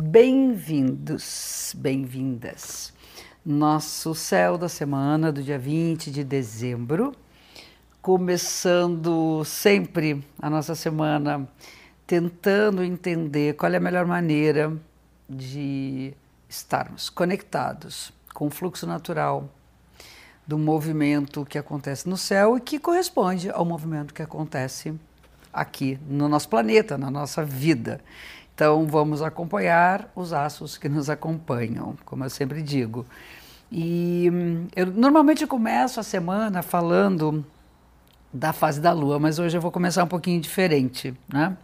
Bem-vindos, bem-vindas. Nosso céu da semana do dia 20 de dezembro, começando sempre a nossa semana tentando entender qual é a melhor maneira de estarmos conectados com o fluxo natural do movimento que acontece no céu e que corresponde ao movimento que acontece aqui no nosso planeta, na nossa vida. Então vamos acompanhar os astros que nos acompanham, como eu sempre digo. E hum, eu normalmente começo a semana falando da fase da Lua, mas hoje eu vou começar um pouquinho diferente, né?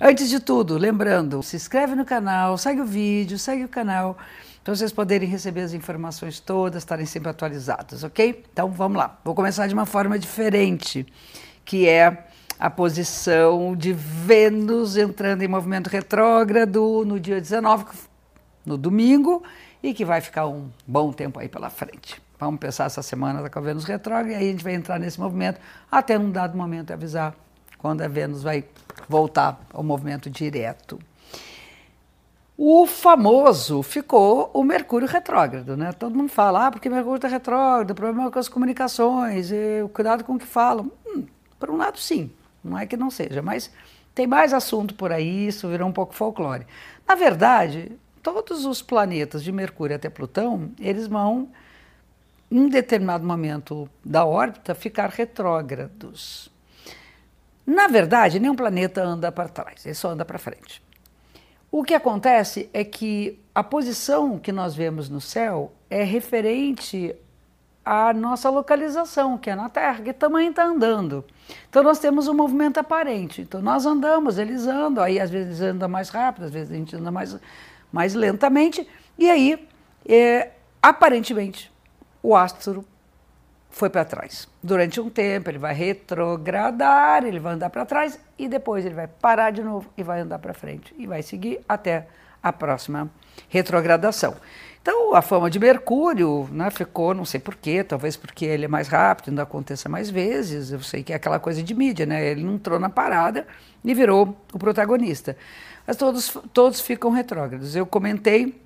Antes de tudo, lembrando, se inscreve no canal, segue o vídeo, segue o canal, para vocês poderem receber as informações todas, estarem sempre atualizados, ok? Então vamos lá. Vou começar de uma forma diferente, que é a posição de Vênus entrando em movimento retrógrado no dia 19, no domingo, e que vai ficar um bom tempo aí pela frente. Vamos pensar essa semana com a Vênus retrógrada e aí a gente vai entrar nesse movimento até num dado momento avisar quando a Vênus vai voltar ao movimento direto. O famoso ficou o Mercúrio retrógrado, né? Todo mundo fala, ah, porque Mercúrio está retrógrado, problema com as comunicações, e, cuidado com o que falam. Hum, por um lado, sim, não é que não seja, mas tem mais assunto por aí, isso virou um pouco folclore. Na verdade, todos os planetas de Mercúrio até Plutão, eles vão, em determinado momento da órbita, ficar retrógrados. Na verdade, nenhum planeta anda para trás, ele só anda para frente. O que acontece é que a posição que nós vemos no céu é referente à nossa localização, que é na Terra, que também está andando. Então nós temos um movimento aparente. Então nós andamos, eles andam, aí às vezes anda mais rápido, às vezes a gente anda mais mais lentamente, e aí, é, aparentemente, o astro foi para trás. Durante um tempo ele vai retrogradar, ele vai andar para trás e depois ele vai parar de novo e vai andar para frente e vai seguir até a próxima retrogradação. Então a fama de Mercúrio né, ficou, não sei porquê, talvez porque ele é mais rápido, ainda aconteça mais vezes, eu sei que é aquela coisa de mídia, né? Ele não entrou na parada e virou o protagonista mas todos, todos ficam retrógrados. Eu comentei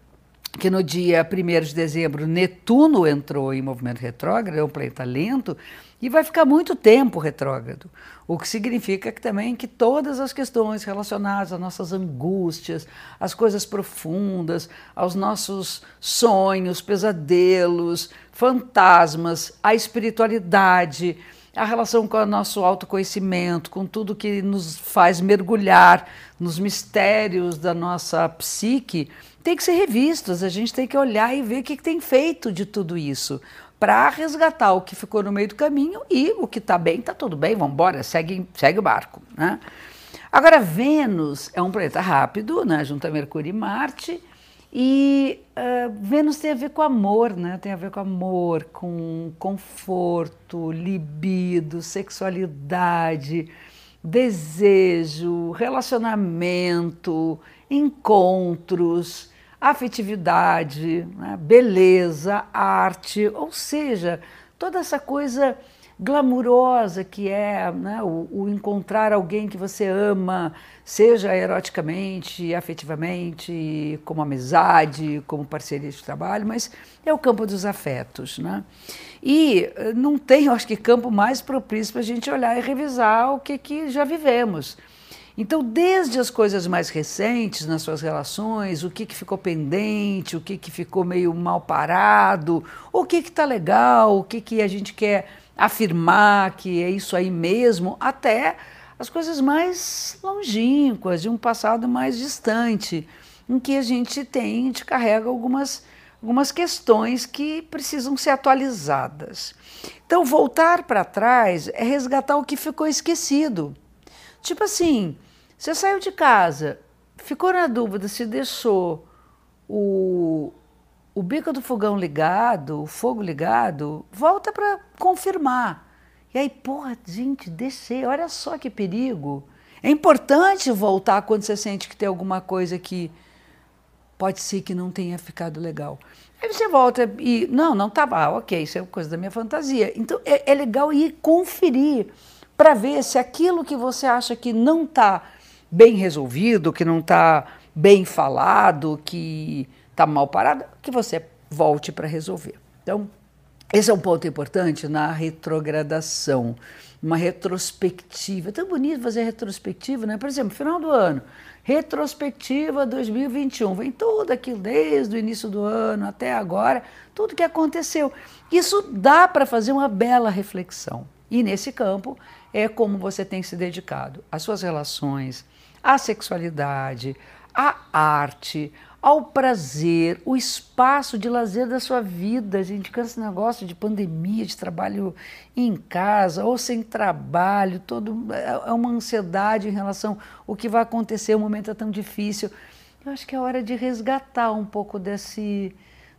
que no dia 1 de dezembro Netuno entrou em movimento retrógrado, é um planeta lento, e vai ficar muito tempo retrógrado. O que significa que também que todas as questões relacionadas às nossas angústias, às coisas profundas, aos nossos sonhos, pesadelos, fantasmas, a espiritualidade, a relação com o nosso autoconhecimento, com tudo que nos faz mergulhar nos mistérios da nossa psique, tem que ser revistos. A gente tem que olhar e ver o que, que tem feito de tudo isso para resgatar o que ficou no meio do caminho e o que está bem, está tudo bem, vamos embora, segue, segue o barco. Né? Agora, Vênus é um planeta rápido, né, junto a Mercúrio e Marte, e uh, Vênus tem a ver com amor, né? Tem a ver com amor, com conforto, libido, sexualidade, desejo, relacionamento, encontros, afetividade, né? beleza, arte, ou seja, toda essa coisa glamurosa que é né, o, o, encontrar alguém que você ama, seja eroticamente, afetivamente, como amizade, como parceria de trabalho, mas é o campo dos afetos. Né? E eh, não tem, acho que, campo mais propício para a gente olhar e revisar o que, que já vivemos. Então, desde as coisas mais recentes nas suas relações, o que, que ficou pendente, o que, que ficou meio mal parado, o que está legal, o que, que a gente quer afirmar que é isso aí mesmo, até as coisas mais longínquas, de um passado mais distante, em que a gente tem, a gente carrega algumas, algumas questões que precisam ser atualizadas. Então, voltar para trás é resgatar o que ficou esquecido. Tipo assim, você saiu de casa, ficou na dúvida se deixou o, o bico do fogão ligado, o fogo ligado, volta para confirmar. E aí, porra, gente, descer, olha só que perigo. É importante voltar quando você sente que tem alguma coisa que pode ser que não tenha ficado legal. Aí você volta e, não, não estava, ah, ok, isso é coisa da minha fantasia. Então é, é legal ir conferir para ver se aquilo que você acha que não está bem resolvido, que não está bem falado, que está mal parado, que você volte para resolver. Então, esse é um ponto importante na retrogradação, uma retrospectiva. É tão bonito fazer retrospectiva, né? Por exemplo, final do ano, retrospectiva 2021, vem tudo aquilo desde o início do ano até agora, tudo que aconteceu. Isso dá para fazer uma bela reflexão. E nesse campo é como você tem se dedicado às suas relações, à sexualidade, à arte, ao prazer, o espaço de lazer da sua vida. A gente cansa esse negócio de pandemia, de trabalho em casa ou sem trabalho, todo é, é uma ansiedade em relação ao que vai acontecer, o momento é tão difícil. Eu acho que é hora de resgatar um pouco desse,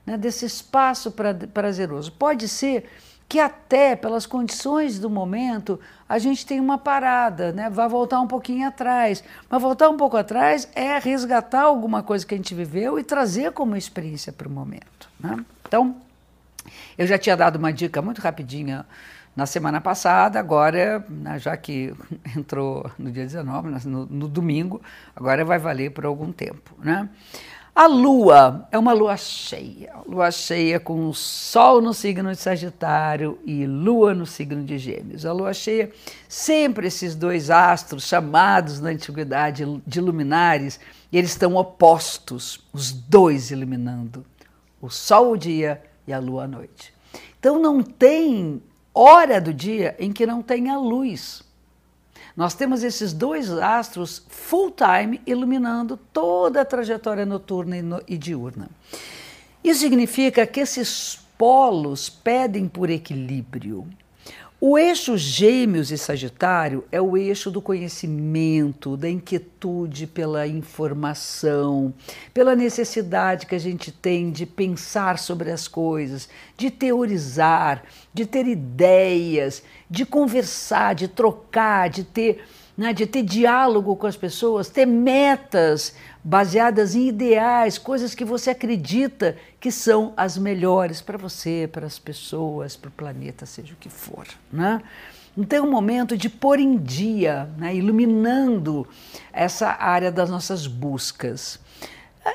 né, desse espaço pra, prazeroso. Pode ser que até pelas condições do momento a gente tem uma parada, né? vai voltar um pouquinho atrás. Mas voltar um pouco atrás é resgatar alguma coisa que a gente viveu e trazer como experiência para o momento. Né? Então, eu já tinha dado uma dica muito rapidinha na semana passada, agora, né, já que entrou no dia 19, no, no domingo, agora vai valer por algum tempo. Né? A lua é uma lua cheia, lua cheia com o sol no signo de Sagitário e lua no signo de Gêmeos. A lua cheia, sempre esses dois astros chamados na antiguidade de luminares, eles estão opostos, os dois iluminando, o sol o dia e a lua à noite. Então não tem hora do dia em que não tenha luz. Nós temos esses dois astros full time iluminando toda a trajetória noturna e, no, e diurna. Isso significa que esses polos pedem por equilíbrio. O eixo Gêmeos e Sagitário é o eixo do conhecimento, da inquietude pela informação, pela necessidade que a gente tem de pensar sobre as coisas, de teorizar, de ter ideias, de conversar, de trocar, de ter, né, de ter diálogo com as pessoas, ter metas baseadas em ideais, coisas que você acredita que são as melhores para você, para as pessoas, para o planeta, seja o que for. Né? Então é um momento de pôr em dia, né, iluminando essa área das nossas buscas.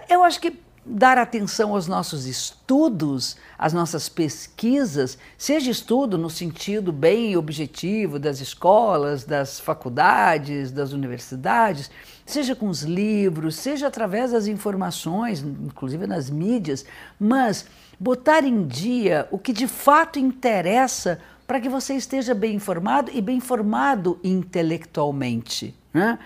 Eu acho que dar atenção aos nossos estudos, às nossas pesquisas, seja estudo no sentido bem objetivo das escolas, das faculdades, das universidades, seja com os livros, seja através das informações, inclusive nas mídias, mas botar em dia o que de fato interessa para que você esteja bem informado e bem informado intelectualmente. Né?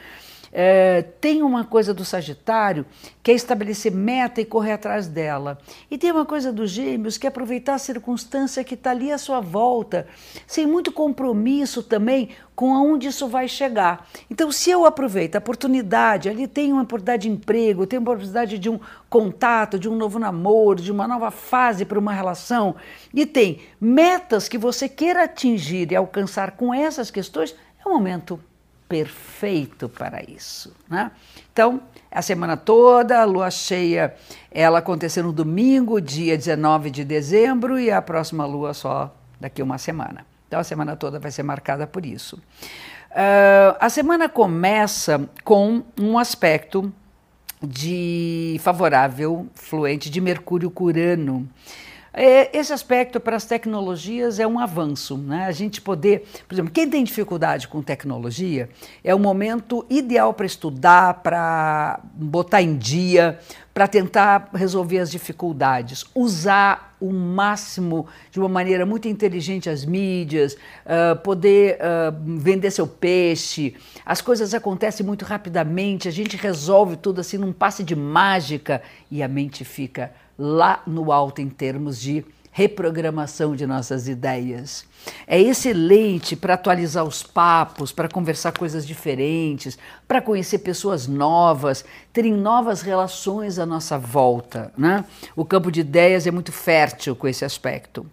É, tem uma coisa do Sagitário que é estabelecer meta e correr atrás dela. E tem uma coisa dos Gêmeos que é aproveitar a circunstância que está ali à sua volta, sem muito compromisso também com aonde isso vai chegar. Então, se eu aproveito a oportunidade, ali tem uma oportunidade de emprego, tem uma oportunidade de um contato, de um novo namoro, de uma nova fase para uma relação, e tem metas que você queira atingir e alcançar com essas questões, é o momento perfeito para isso. Né? Então, a semana toda, a lua cheia, ela aconteceu no domingo, dia 19 de dezembro, e a próxima lua só daqui uma semana. Então, a semana toda vai ser marcada por isso. Uh, a semana começa com um aspecto de favorável, fluente, de Mercúrio Curano. Esse aspecto para as tecnologias é um avanço. Né? A gente poder, por exemplo, quem tem dificuldade com tecnologia, é o momento ideal para estudar, para botar em dia, para tentar resolver as dificuldades, usar o máximo, de uma maneira muito inteligente, as mídias, uh, poder uh, vender seu peixe. As coisas acontecem muito rapidamente, a gente resolve tudo assim num passe de mágica e a mente fica lá no alto em termos de reprogramação de nossas ideias. É excelente para atualizar os papos, para conversar coisas diferentes, para conhecer pessoas novas, terem novas relações à nossa volta. Né? O campo de ideias é muito fértil com esse aspecto.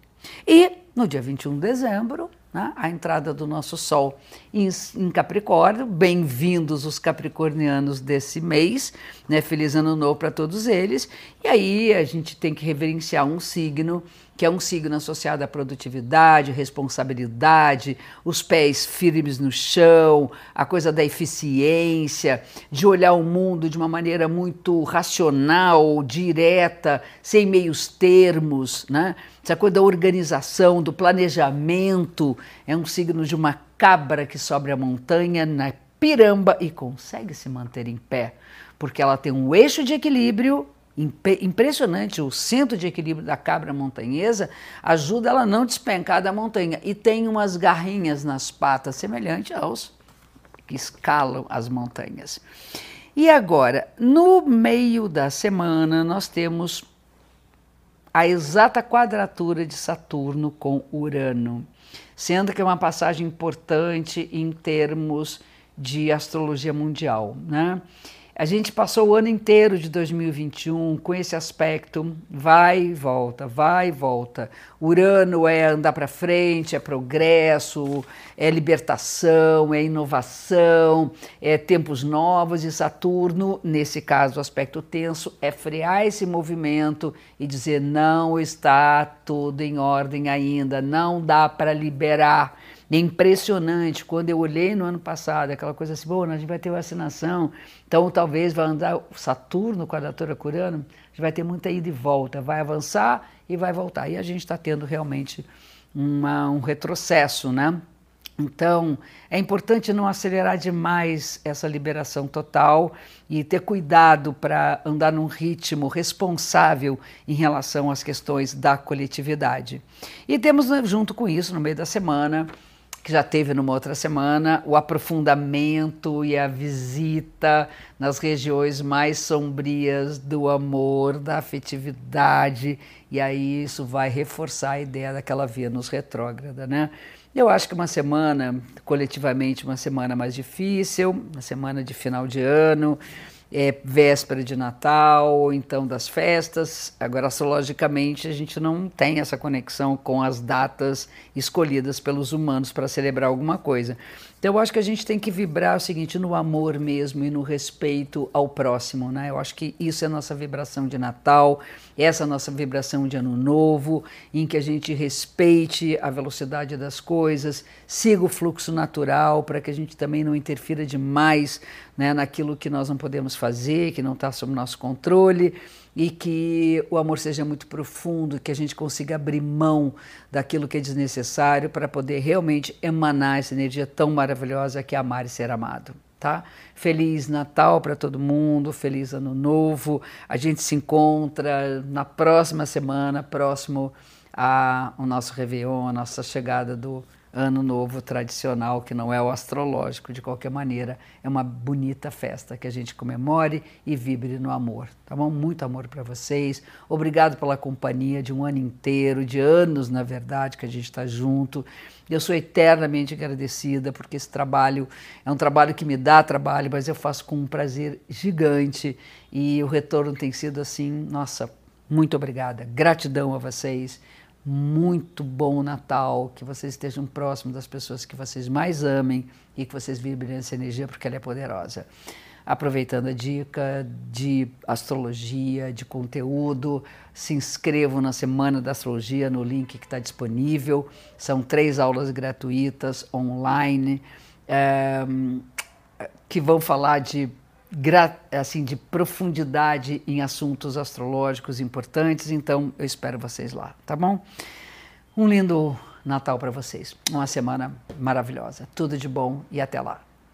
E no dia 21 de dezembro, né, a entrada do nosso Sol em, em Capricórnio. Bem-vindos os capricornianos desse mês, né? Feliz ano novo para todos eles. E aí a gente tem que reverenciar um signo que é um signo associado à produtividade, responsabilidade, os pés firmes no chão, a coisa da eficiência, de olhar o mundo de uma maneira muito racional, direta, sem meios termos, né? Essa coisa da organização, do planejamento, é um signo de uma cabra que sobe a montanha na piramba e consegue se manter em pé, porque ela tem um eixo de equilíbrio impressionante, o centro de equilíbrio da cabra montanhesa ajuda ela a não despencar da montanha e tem umas garrinhas nas patas semelhante aos que escalam as montanhas. E agora, no meio da semana, nós temos a exata quadratura de Saturno com Urano, sendo que é uma passagem importante em termos de astrologia mundial, né? A gente passou o ano inteiro de 2021 com esse aspecto, vai e volta, vai e volta. Urano é andar para frente, é progresso, é libertação, é inovação, é tempos novos. E Saturno, nesse caso, o aspecto tenso, é frear esse movimento e dizer: não está tudo em ordem ainda, não dá para liberar é impressionante. Quando eu olhei no ano passado, aquela coisa assim, bom, a gente vai ter vacinação, então talvez vai andar Saturno, quadratura Curano, a gente vai ter muita ida e volta, vai avançar e vai voltar. E a gente está tendo realmente uma, um retrocesso, né? Então, é importante não acelerar demais essa liberação total e ter cuidado para andar num ritmo responsável em relação às questões da coletividade. E temos, junto com isso, no meio da semana, que já teve numa outra semana, o aprofundamento e a visita nas regiões mais sombrias do amor, da afetividade, e aí isso vai reforçar a ideia daquela Vênus retrógrada, né? Eu acho que uma semana, coletivamente, uma semana mais difícil, uma semana de final de ano, é, véspera de Natal, ou então das festas. Agora, astrologicamente, a gente não tem essa conexão com as datas escolhidas pelos humanos para celebrar alguma coisa. Então, eu acho que a gente tem que vibrar o seguinte, no amor mesmo e no respeito ao próximo, né? Eu acho que isso é a nossa vibração de Natal, essa é a nossa vibração de Ano Novo, em que a gente respeite a velocidade das coisas, siga o fluxo natural, para que a gente também não interfira demais né, naquilo que nós não podemos fazer, que não está sob nosso controle e que o amor seja muito profundo, que a gente consiga abrir mão daquilo que é desnecessário para poder realmente emanar essa energia tão maravilhosa que é amar e ser amado. Tá? Feliz Natal para todo mundo, feliz Ano Novo. A gente se encontra na próxima semana, próximo ao nosso Réveillon, a nossa chegada do ano novo tradicional, que não é o astrológico, de qualquer maneira, é uma bonita festa que a gente comemore e vibre no amor. Tá bom? Muito amor para vocês. Obrigado pela companhia de um ano inteiro, de anos, na verdade, que a gente está junto. Eu sou eternamente agradecida porque esse trabalho é um trabalho que me dá trabalho, mas eu faço com um prazer gigante e o retorno tem sido assim, nossa, muito obrigada. Gratidão a vocês muito bom Natal, que vocês estejam próximos das pessoas que vocês mais amem e que vocês vibrem essa energia porque ela é poderosa. Aproveitando a dica de astrologia, de conteúdo, se inscrevam na Semana da Astrologia no link que está disponível. São três aulas gratuitas online é, que vão falar de assim de profundidade em assuntos astrológicos importantes, então eu espero vocês lá, tá bom? Um lindo Natal para vocês, uma semana maravilhosa, tudo de bom e até lá.